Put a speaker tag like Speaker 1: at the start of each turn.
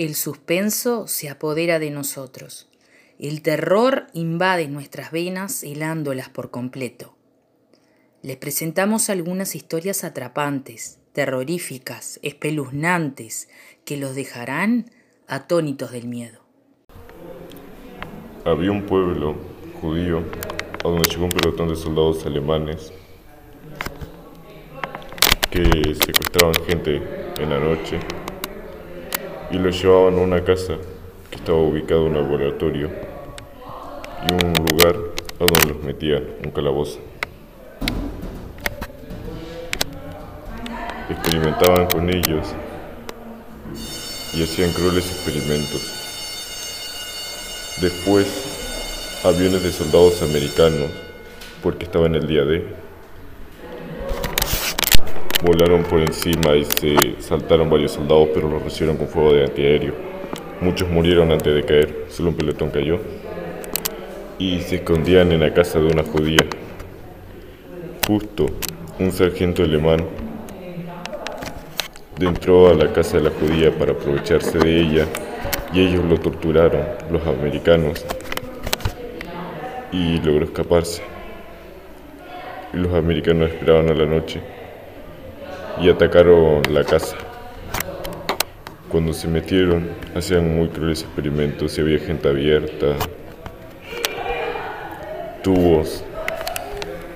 Speaker 1: El suspenso se apodera de nosotros. El terror invade nuestras venas helándolas por completo. Les presentamos algunas historias atrapantes, terroríficas, espeluznantes, que los dejarán atónitos del miedo.
Speaker 2: Había un pueblo judío a donde llegó un pelotón de soldados alemanes que secuestraban gente en la noche y los llevaban a una casa que estaba ubicada en un laboratorio y un lugar a donde los metían, un calabozo. Experimentaban con ellos y hacían crueles experimentos. Después, aviones de soldados americanos, porque estaba en el día D, volaron por encima y se saltaron varios soldados, pero los recibieron con fuego de antiaéreo. Muchos murieron antes de caer, solo un pelotón cayó. Y se escondían en la casa de una judía. Justo un sargento alemán entró a la casa de la judía para aprovecharse de ella y ellos lo torturaron, los americanos, y logró escaparse. Los americanos esperaban a la noche y atacaron la casa. Cuando se metieron, hacían muy crueles experimentos y había gente abierta, tubos